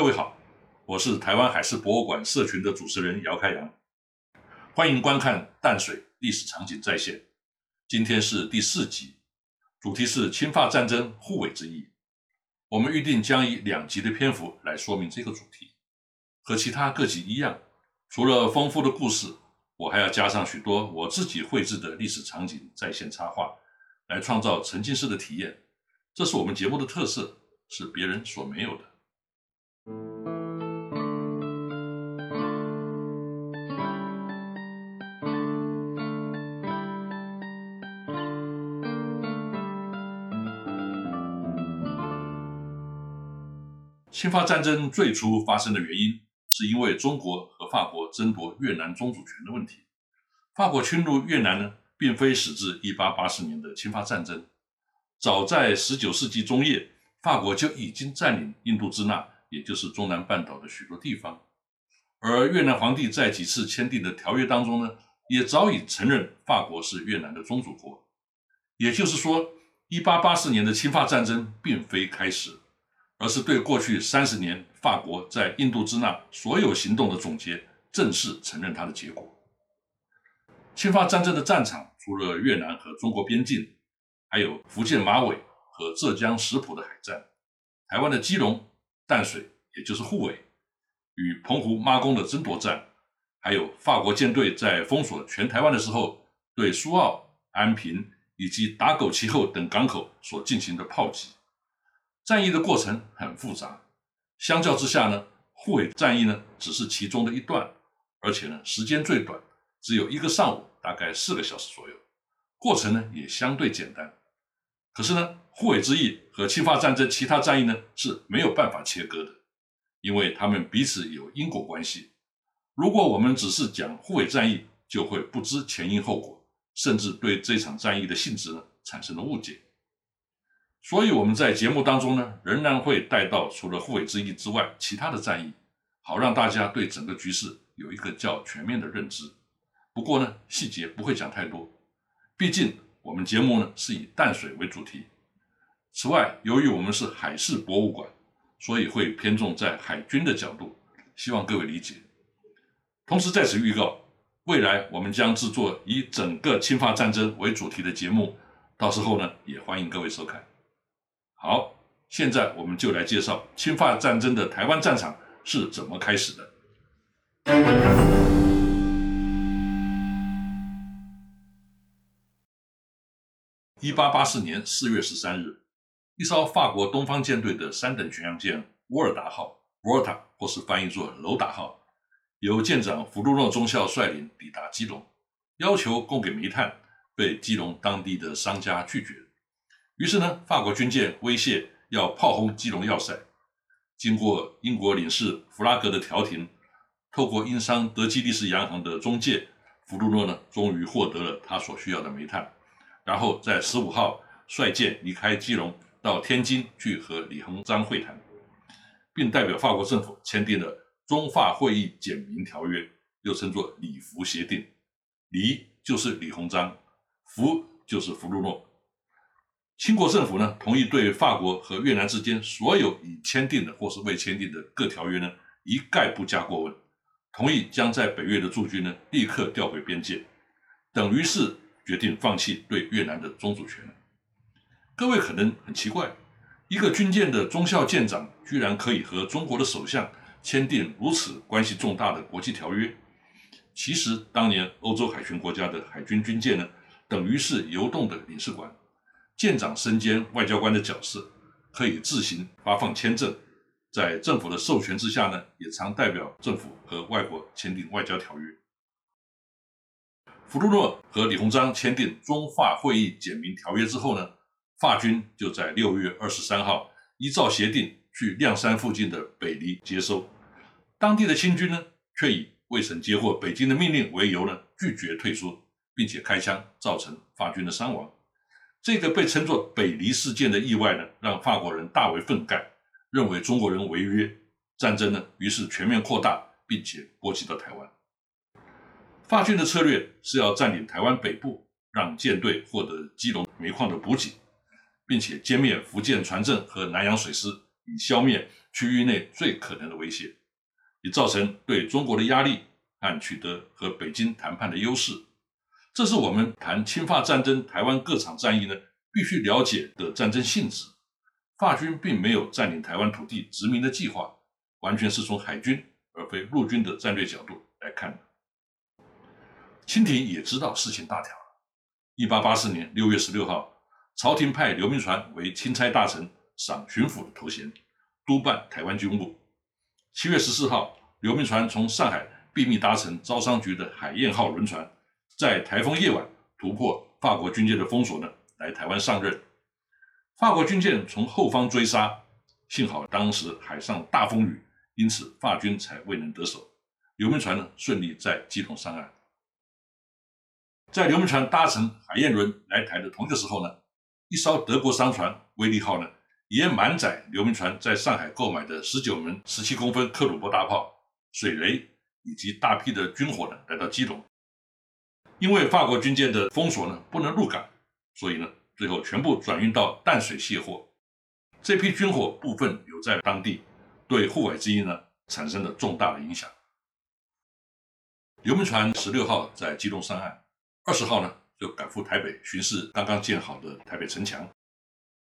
各位好，我是台湾海事博物馆社群的主持人姚开阳，欢迎观看淡水历史场景再现。今天是第四集，主题是侵华战争护卫之意。我们预定将以两集的篇幅来说明这个主题。和其他各集一样，除了丰富的故事，我还要加上许多我自己绘制的历史场景再现插画，来创造沉浸式的体验。这是我们节目的特色，是别人所没有的。侵华战争最初发生的原因，是因为中国和法国争夺越南宗主权的问题。法国侵入越南呢，并非始自1880年的侵华战争，早在19世纪中叶，法国就已经占领印度支那，也就是中南半岛的许多地方。而越南皇帝在几次签订的条约当中呢，也早已承认法国是越南的宗主国。也就是说，1884年的侵华战争并非开始。而是对过去三十年法国在印度支那所有行动的总结，正式承认它的结果。侵华战争的战场除了越南和中国边境，还有福建马尾和浙江石浦的海战，台湾的基隆、淡水，也就是沪尾，与澎湖妈宫的争夺战，还有法国舰队在封锁全台湾的时候，对苏澳、安平以及打狗旗后等港口所进行的炮击。战役的过程很复杂，相较之下呢，护卫战役呢只是其中的一段，而且呢时间最短，只有一个上午，大概四个小时左右，过程呢也相对简单。可是呢，护卫之役和侵华战争其他战役呢是没有办法切割的，因为他们彼此有因果关系。如果我们只是讲护卫战役，就会不知前因后果，甚至对这场战役的性质呢产生了误解。所以我们在节目当中呢，仍然会带到除了护卫之役之外其他的战役，好让大家对整个局势有一个较全面的认知。不过呢，细节不会讲太多，毕竟我们节目呢是以淡水为主题。此外，由于我们是海事博物馆，所以会偏重在海军的角度，希望各位理解。同时在此预告，未来我们将制作以整个侵华战争为主题的节目，到时候呢也欢迎各位收看。好，现在我们就来介绍侵华战争的台湾战场是怎么开始的。一八八四年四月十三日，一艘法国东方舰队的三等巡洋舰“沃尔达号 ”（Volta） 或是翻译作“楼达号”，由舰长弗鲁诺中校率领抵达基隆，要求供给煤炭，被基隆当地的商家拒绝。于是呢，法国军舰威胁要炮轰基隆要塞。经过英国领事弗拉格的调停，透过英商德基利士洋行的中介，弗鲁诺呢，终于获得了他所需要的煤炭。然后在十五号率舰离开基隆，到天津去和李鸿章会谈，并代表法国政府签订了中法会议简明条约，又称作李福协定。李就是李鸿章，福就是弗禄诺。清国政府呢，同意对法国和越南之间所有已签订的或是未签订的各条约呢，一概不加过问，同意将在北越的驻军呢立刻调回边界，等于是决定放弃对越南的宗主权。各位可能很奇怪，一个军舰的中校舰长居然可以和中国的首相签订如此关系重大的国际条约？其实，当年欧洲海权国家的海军军舰呢，等于是游动的领事馆。舰长身兼外交官的角色，可以自行发放签证，在政府的授权之下呢，也常代表政府和外国签订外交条约。福禄诺和李鸿章签订中法会议简明条约之后呢，法军就在六月二十三号依照协定去亮山附近的北黎接收，当地的清军呢，却以未曾接获北京的命令为由呢，拒绝退出，并且开枪，造成法军的伤亡。这个被称作北黎事件的意外呢，让法国人大为愤慨，认为中国人违约，战争呢于是全面扩大，并且波及到台湾。法军的策略是要占领台湾北部，让舰队获得基隆煤矿的补给，并且歼灭福建船政和南洋水师，以消灭区域内最可能的威胁，以造成对中国的压力和取得和北京谈判的优势。这是我们谈侵华战争、台湾各场战役呢必须了解的战争性质。法军并没有占领台湾土地殖民的计划，完全是从海军而非陆军的战略角度来看的。清廷也知道事情大条了。一八八四年六月十六号，朝廷派刘铭传为钦差大臣，赏巡抚的头衔，督办台湾军务。七月十四号，刘铭传从上海秘密搭乘招商局的海燕号轮船，在台风夜晚突破法国军舰的封锁呢，来台湾上任。法国军舰从后方追杀，幸好当时海上大风雨，因此法军才未能得手。刘铭传呢顺利在基隆上岸。在刘铭传搭乘海燕轮来台的同一个时候呢，一艘德国商船威利号呢也满载刘铭传在上海购买的十九门十七公分克虏伯大炮、水雷以及大批的军火呢来到基隆。因为法国军舰的封锁呢不能入港，所以呢。最后全部转运到淡水卸货，这批军火部分留在当地，对沪海之役呢产生了重大的影响。刘铭传十六号在基隆上岸，二十号呢就赶赴台北巡视刚刚建好的台北城墙。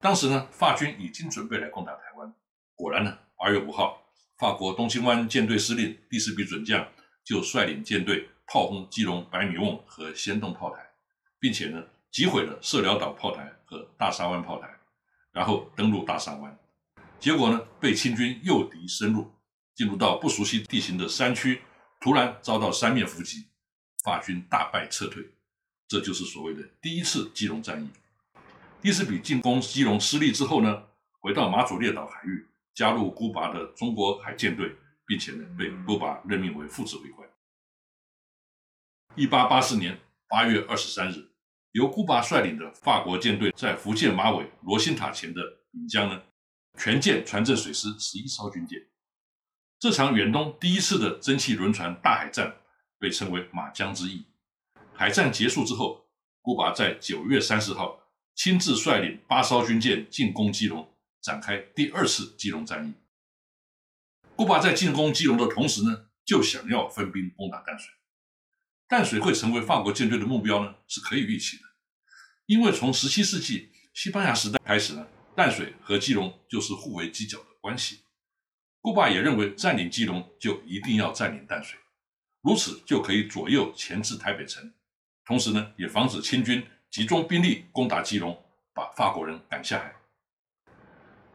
当时呢法军已经准备来攻打台湾，果然呢二月五号，法国东清湾舰队司令第四比准将就率领舰队炮轰基隆白米瓮和仙洞炮台，并且呢。击毁了社寮岛炮台和大沙湾炮台，然后登陆大沙湾，结果呢被清军诱敌深入，进入到不熟悉地形的山区，突然遭到三面伏击，法军大败撤退，这就是所谓的第一次基隆战役。第四笔进攻基隆失利之后呢，回到马祖列岛海域，加入孤拔的中国海舰队，并且呢被孤拔任命为副指挥官。一八八四年八月二十三日。由孤拔率领的法国舰队在福建马尾罗星塔前的闽江呢，全舰船阵水师十一艘军舰。这场远东第一次的蒸汽轮船大海战被称为马江之役。海战结束之后，孤拔在九月三十号亲自率领八艘军舰进攻基隆，展开第二次基隆战役。孤拔在进攻基隆的同时呢，就想要分兵攻打淡水。淡水会成为法国舰队的目标呢，是可以预期的，因为从十七世纪西班牙时代开始呢，淡水和基隆就是互为犄角的关系。顾巴也认为占领基隆就一定要占领淡水，如此就可以左右钳制台北城，同时呢，也防止清军集中兵力攻打基隆，把法国人赶下海。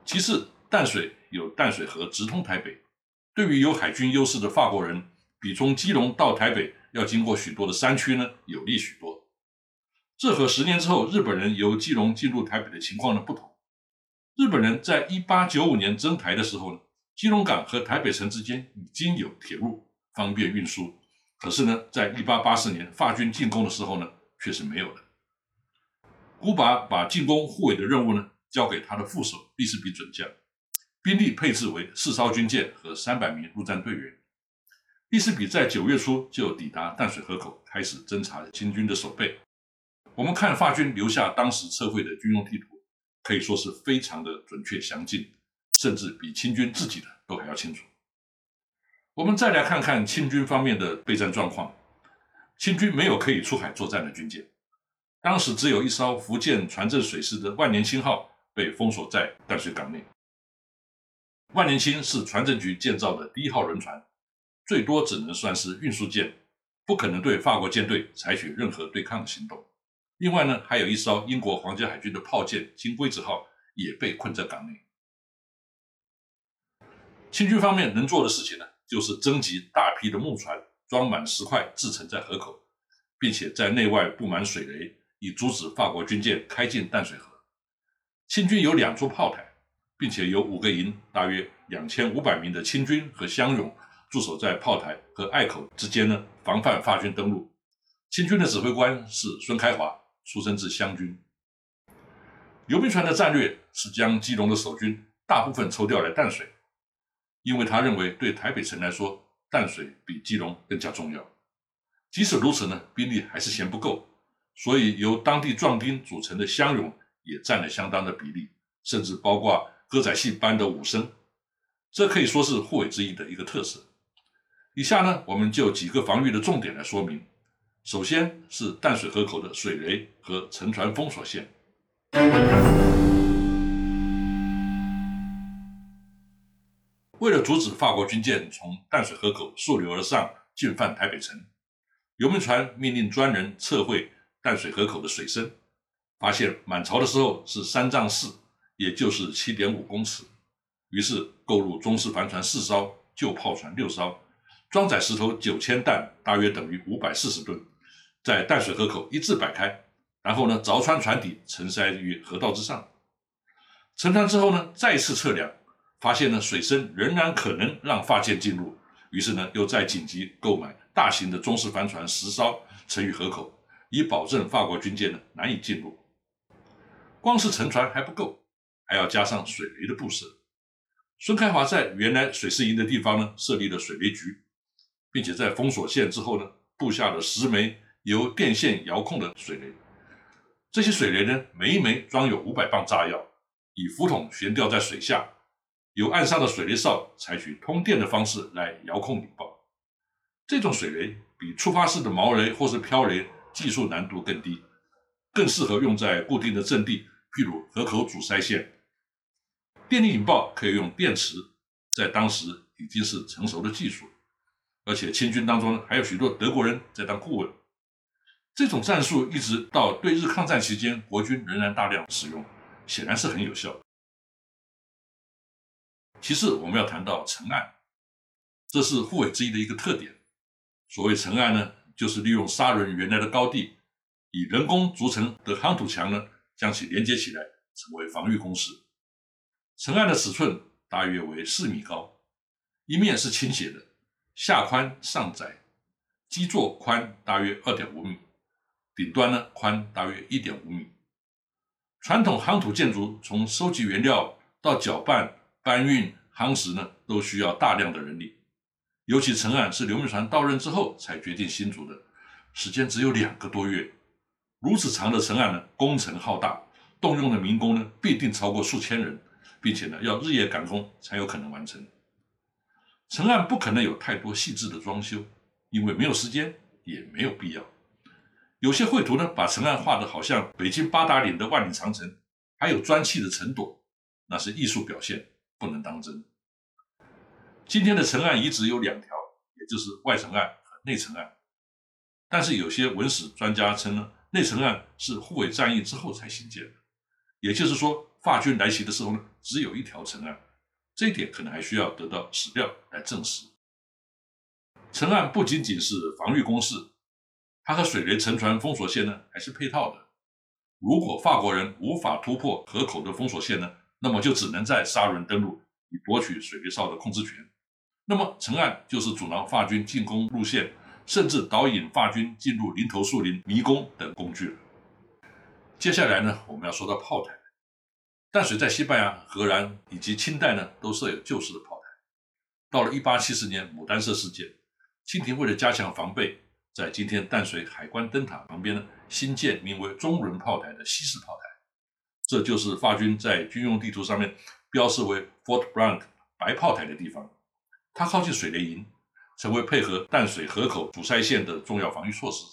其次，淡水有淡水河直通台北，对于有海军优势的法国人，比从基隆到台北。要经过许多的山区呢，有利许多。这和十年之后日本人由基隆进入台北的情况呢不同。日本人在一八九五年征台的时候呢，基隆港和台北城之间已经有铁路，方便运输。可是呢，在一八八四年法军进攻的时候呢，却是没有的。古巴把进攻护卫的任务呢，交给他的副手利斯比准将，兵力配置为四艘军舰和三百名陆战队员。利斯比在九月初就抵达淡水河口，开始侦察清军的守备。我们看法军留下当时测绘的军用地图，可以说是非常的准确详尽，甚至比清军自己的都还要清楚。我们再来看看清军方面的备战状况。清军没有可以出海作战的军舰，当时只有一艘福建船政水师的万年青号被封锁在淡水港内。万年青是船政局建造的第一号轮船。最多只能算是运输舰，不可能对法国舰队采取任何对抗的行动。另外呢，还有一艘英国皇家海军的炮舰“金龟子号”也被困在港内。清军方面能做的事情呢，就是征集大批的木船，装满石块，制成在河口，并且在内外布满水雷，以阻止法国军舰开进淡水河。清军有两座炮台，并且有五个营，大约两千五百名的清军和乡勇。驻守在炮台和隘口之间呢，防范法军登陆。清军的指挥官是孙开华，出身自湘军。刘铭传的战略是将基隆的守军大部分抽调来淡水，因为他认为对台北城来说，淡水比基隆更加重要。即使如此呢，兵力还是嫌不够，所以由当地壮丁组成的乡勇也占了相当的比例，甚至包括歌仔戏班的武生，这可以说是护卫之役的一个特色。以下呢，我们就几个防御的重点来说明。首先是淡水河口的水雷和沉船封锁线。为了阻止法国军舰从淡水河口溯流而上进犯台北城，游民船命令专人测绘淡水河口的水深，发现满潮的时候是三丈四，也就是七点五公尺。于是购入中式帆船四艘，旧炮船六艘，装载石头九千担，大约等于五百四十吨，在淡水河口一字摆开，然后呢凿穿船底，沉塞于河道之上。沉船之后呢，再次测量。发现呢，水深仍然可能让发舰进入，于是呢，又再紧急购买大型的中式帆船十艘，沉于河口，以保证法国军舰呢难以进入。光是沉船还不够，还要加上水雷的布设。孙开华在原来水师营的地方呢，设立了水雷局，并且在封锁线之后呢，布下了十枚由电线遥控的水雷。这些水雷呢，每一枚装有五百磅炸药，以浮筒悬吊在水下。由岸上的水雷哨采取通电的方式来遥控引爆，这种水雷比触发式的毛雷或是漂雷技术难度更低，更适合用在固定的阵地，譬如河口阻塞线。电力引爆可以用电池，在当时已经是成熟的技术，而且清军当中还有许多德国人在当顾问。这种战术一直到对日抗战期间，国军仍然大量使用，显然是很有效。其次，我们要谈到城岸，这是护卫之一的一个特点。所谓城岸呢，就是利用沙轮原来的高地，以人工筑成的夯土墙呢，将其连接起来，成为防御工事。城岸的尺寸大约为四米高，一面是倾斜的，下宽上窄，基座宽大约二点五米，顶端呢宽大约一点五米。传统夯土建筑从收集原料到搅拌。搬运夯实呢，都需要大量的人力，尤其城岸是刘铭传到任之后才决定新筑的，时间只有两个多月。如此长的城岸呢，工程浩大，动用的民工呢，必定超过数千人，并且呢，要日夜赶工才有可能完成。城岸不可能有太多细致的装修，因为没有时间，也没有必要。有些绘图呢，把城岸画的好像北京八达岭的万里长城，还有砖砌的城垛，那是艺术表现。不能当真。今天的城岸遗址有两条，也就是外城岸和内城岸。但是有些文史专家称呢，内城岸是护卫战役之后才兴建的，也就是说，法军来袭的时候呢，只有一条城岸。这一点可能还需要得到史料来证实。城岸不仅仅是防御工事，它和水雷沉船封锁线呢还是配套的。如果法国人无法突破河口的封锁线呢？那么就只能在沙轮登陆，以夺取水雷哨的控制权。那么陈岸就是阻挠法军进攻路线，甚至导引法军进入林头树林迷宫等工具。接下来呢，我们要说到炮台。淡水在西班牙、荷兰以及清代呢，都设有旧式的炮台。到了1870年牡丹社事件，清廷为了加强防备，在今天淡水海关灯塔旁边呢，新建名为中轮炮台的西式炮台。这就是法军在军用地图上面标示为 Fort Blanc 白炮台的地方，它靠近水雷营，成为配合淡水河口阻塞线的重要防御措施。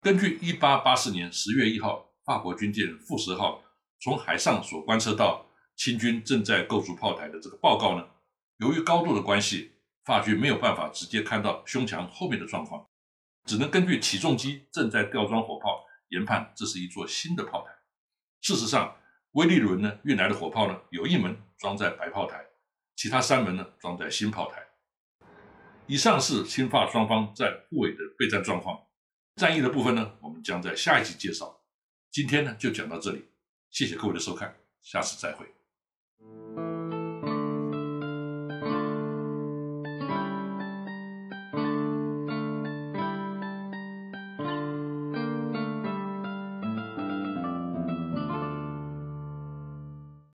根据1884年10月1号法国军舰富十号从海上所观测到清军正在构筑炮台的这个报告呢，由于高度的关系，法军没有办法直接看到胸墙后面的状况，只能根据起重机正在吊装火炮研判这是一座新的炮台。事实上，威利伦呢运来的火炮呢，有一门装在白炮台，其他三门呢装在新炮台。以上是清法双方在护卫的备战状况。战役的部分呢，我们将在下一集介绍。今天呢就讲到这里，谢谢各位的收看，下次再会。